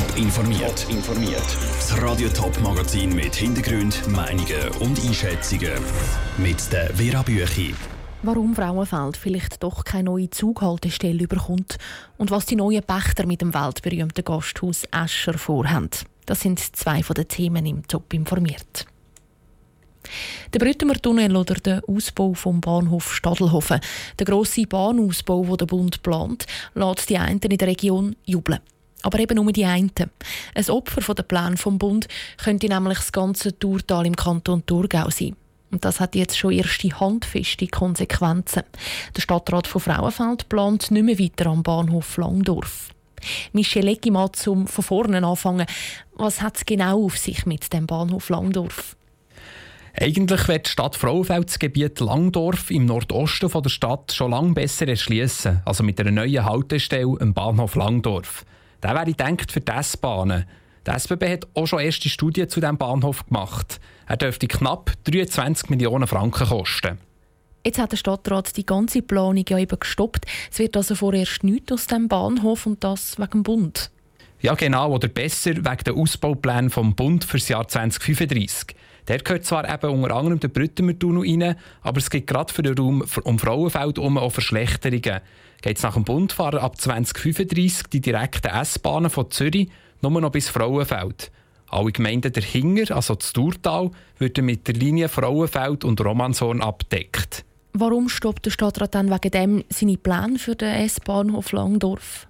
Top informiert. informiert. Das Radio Top Magazin mit Hintergrund, Meinungen und Einschätzungen mit der Vera Büchi. Warum Frauenfeld vielleicht doch keine neue Zughaltestelle überkommt und was die neuen Pächter mit dem weltberühmten Gasthaus Escher vorhaben. Das sind zwei von den Themen im Top informiert. Der Brüttemer Tunnel oder der Ausbau vom Bahnhof Stadelhofen, der grosse Bahnausbau, den der Bund plant, lässt die einen in der Region jubeln. Aber eben nur die einen. Ein Opfer von der Plan vom Bund könnte nämlich das ganze Tourtal im Kanton Thurgau sein. Und das hat jetzt schon erste handfeste Konsequenzen. Der Stadtrat von Frauenfeld plant nicht mehr weiter am Bahnhof Langdorf. Michel Eggimann zum von vorne anfangen. Was hat es genau auf sich mit dem Bahnhof Langdorf? Eigentlich wird die Stadt Frauenfeld das Gebiet Langdorf im Nordosten der Stadt schon lange besser erschließen, also mit einer neuen Haltestelle am Bahnhof Langdorf. Der wäre gedacht für die S-Bahnen. Die SBB hat auch schon erste Studien zu diesem Bahnhof gemacht. Er dürfte knapp 23 Millionen Franken kosten. Jetzt hat der Stadtrat die ganze Planung ja eben gestoppt. Es wird also vorerst nichts aus dem Bahnhof und das wegen dem Bund. Ja, genau, oder besser wegen der Ausbaupläne vom Bund für das Jahr 2035. Der gehört zwar eben unter anderem der Brüttemer Tunnel rein, aber es gibt gerade für den Raum um Frauenfeld um auch Verschlechterungen. Geht es nach dem Bund fahren ab 2035 die direkten S-Bahnen von Zürich nur noch bis Frauenfeld. Alle Gemeinden dahinter, also das Thurtal, würden mit der Linie Frauenfeld und Romanshorn abdeckt. Warum stoppt der Stadtrat dann wegen dem seine Pläne für den S-Bahnhof Langdorf?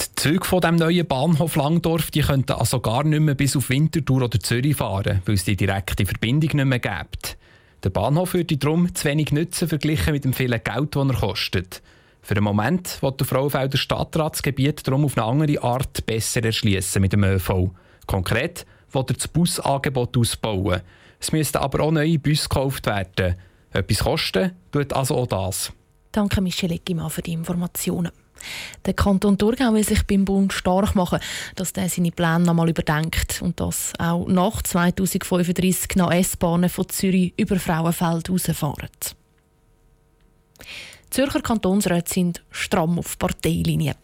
Die Züge von dem neuen Bahnhof Langdorf die könnten also gar nicht mehr bis auf Winterthur oder Zürich fahren, weil es die direkte Verbindung nicht mehr gibt. Der Bahnhof würde darum zu wenig nützen verglichen mit dem vielen Geld, das er kostet. Für den Moment wird der Frauenfelder Stadtrat das Gebiet darum auf eine andere Art besser erschließen mit dem ÖV. Konkret will er das Busangebot ausbauen. Es müssten aber auch neue Busse gekauft werden. Etwas kosten tut also auch das. Danke Michel Eckimann für die Informationen. Der Kanton Thurgau will sich beim Bund stark machen, dass er seine Pläne nochmal überdenkt und dass auch nach 2035 noch S-Bahnen von Zürich über Frauenfeld rausfahren. Zürcher Kantonsräte sind stramm auf Parteilinie.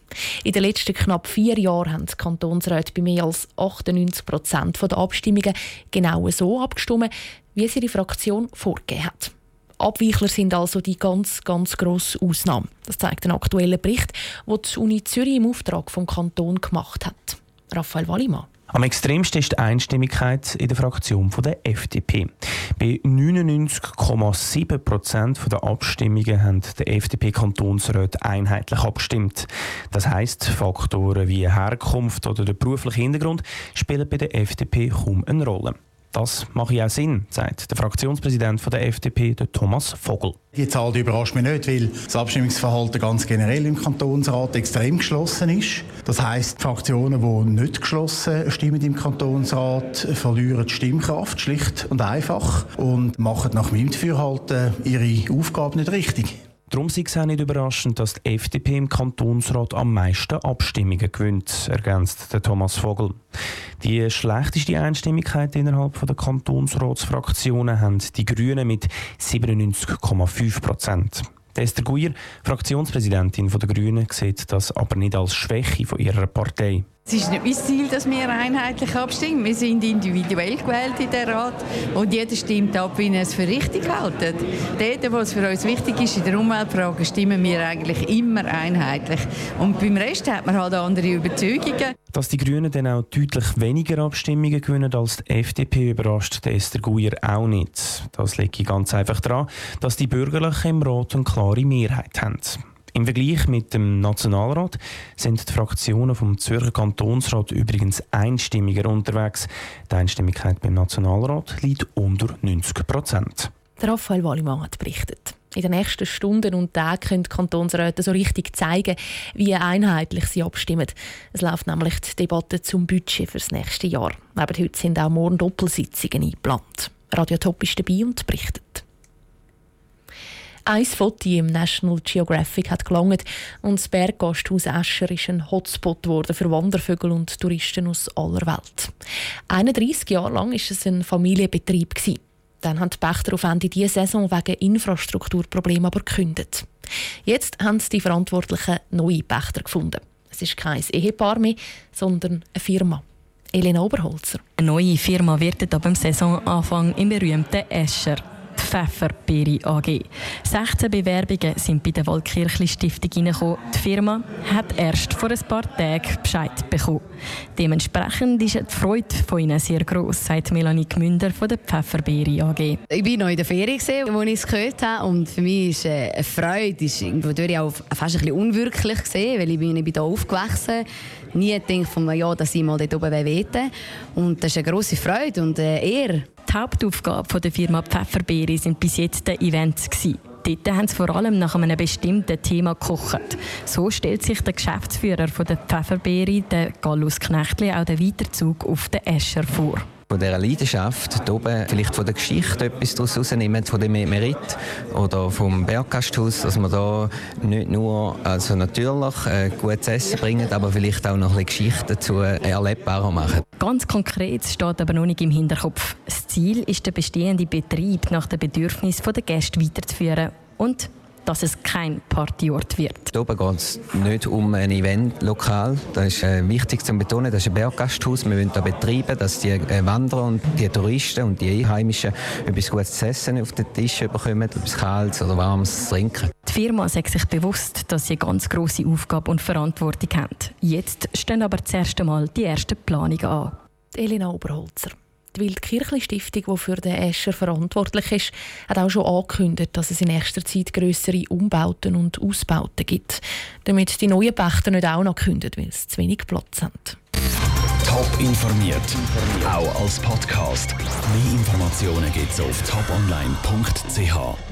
In den letzten knapp vier Jahren haben die Kantonsräte bei mehr als 98 Prozent der Abstimmungen genau so abgestimmt, wie es ihre Fraktion vorgegeben hat. Abweichler sind also die ganz, ganz grosse Ausnahme. Das zeigt ein aktueller Bericht, den die Uni Zürich im Auftrag vom Kanton gemacht hat. Raphael Wallimann. Am extremsten ist die Einstimmigkeit in der Fraktion der FDP. Bei 99,7 Prozent der Abstimmungen haben der FDP-Kantonsrat einheitlich abgestimmt. Das heisst, Faktoren wie Herkunft oder der berufliche Hintergrund spielen bei der FDP kaum eine Rolle. Das macht ja auch Sinn, sagt der Fraktionspräsident der FDP, der Thomas Vogel. Die Zahl die überrascht mich nicht, weil das Abstimmungsverhalten ganz generell im Kantonsrat extrem geschlossen ist. Das heisst, Fraktionen, die nicht geschlossen stimmen im Kantonsrat, verlieren die Stimmkraft schlicht und einfach und machen nach meinem Dafürhalten ihre Aufgabe nicht richtig. Darum sei es auch nicht überraschend, dass die FDP im Kantonsrat am meisten Abstimmungen gewinnt, ergänzt der Thomas Vogel. Die schlechteste Einstimmigkeit innerhalb der Kantonsratsfraktionen haben die Grünen mit 97,5 Prozent. Esther Guier, Fraktionspräsidentin der Grünen, sieht das aber nicht als Schwäche von ihrer Partei. Es ist nicht mein Ziel, dass wir einheitlich abstimmen. Wir sind individuell gewählt in der Rat und jeder stimmt ab, wie er es für richtig hält. Dort, wo es für uns wichtig ist, in der Umweltfrage, stimmen wir eigentlich immer einheitlich. Und beim Rest hat man halt andere Überzeugungen. Dass die Grünen dann auch deutlich weniger Abstimmungen gewinnen als die FDP, überrascht Esther Guier auch nicht. Das liegt ganz einfach daran, dass die Bürgerlichen im Rat eine klare Mehrheit haben. Im Vergleich mit dem Nationalrat sind die Fraktionen vom Zürcher Kantonsrat übrigens einstimmiger unterwegs. Die Einstimmigkeit beim Nationalrat liegt unter 90 Prozent. Raphael Wallimann hat berichtet. In den nächsten Stunden und Tagen können die Kantonsräte so richtig zeigen, wie einheitlich sie abstimmen. Es läuft nämlich die Debatte zum Budget für das nächste Jahr. Aber heute sind auch morgen Doppelsitzungen eingeplant. Radio Top ist dabei und berichtet. Ein Foto im National Geographic hat gelangt und das Berggasthaus Escher ist ein Hotspot geworden für Wandervögel und Touristen aus aller Welt. 31 Jahre lang war es ein Familienbetrieb. Dann haben die Pächter auf Ende dieser Saison wegen Infrastrukturproblemen aber gekündigt. Jetzt haben die Verantwortlichen neue Pächter gefunden. Es ist kein Ehepaar mehr, sondern eine Firma. Elena Oberholzer. Eine neue Firma wird ab dem Saisonanfang im berühmten Escher. Pfefferbeere AG. 16 Bewerbungen sind bei der Waldkirchli Stiftung reingekommen. Die Firma hat erst vor ein paar Tagen Bescheid bekommen. Dementsprechend ist die Freude von ihnen sehr gross, sagt Melanie Gmünder von der Pfefferbeere AG. Ich war noch in der Ferien, als ich es gehört habe. Und für mich ist äh, eine Freude ist irgendwo auch fast ein bisschen unwirklich gesehen, weil ich bin, hier aufgewachsen nie gedacht, von, ja, dass ich mal dort oben weten Und das ist eine grosse Freude und eine Ehre. Die Hauptaufgabe der Firma Pfefferbeere sind bis jetzt die Events. Dort haben sie vor allem nach einem bestimmten Thema gekocht. So stellt sich der Geschäftsführer der Pfefferbeere, der Gallus Knechtli, auch den Weiterzug auf den Escher vor von dieser Leidenschaft, hier oben vielleicht von der Geschichte etwas daraus rausnehmen, von dem Merit oder vom Berggasthaus, dass wir da nicht nur also natürlich äh, gutes Essen bringen, aber vielleicht auch noch ein bisschen Geschichte dazu erlebbarer machen. Ganz konkret steht aber noch nicht im Hinterkopf. Das Ziel ist, den bestehenden Betrieb nach den Bedürfnissen der Gäste weiterzuführen und dass es kein Partyort wird. Hier oben geht es nicht um ein Eventlokal. Das ist äh, wichtig zu betonen. Das ist ein Berggasthaus. Wir wollen hier betreiben, dass die äh, Wanderer und die Touristen und die Einheimischen etwas Gutes zu essen auf den Tisch bekommen, etwas Kaltes oder Warmes zu trinken. Die Firma sagt sich bewusst, dass sie eine ganz grosse Aufgabe und Verantwortung haben. Jetzt stehen aber das erste Mal die ersten Planungen an. Elena Oberholzer. Die Wildkirchli Stiftung, die für den Escher verantwortlich ist, hat auch schon angekündigt, dass es in nächster Zeit größere Umbauten und Ausbauten gibt, damit die neuen Pächter nicht auch noch kündigen, weil sie zu wenig Platz haben. Top informiert, auch als Podcast. Mehr Informationen gibt es auf toponline.ch.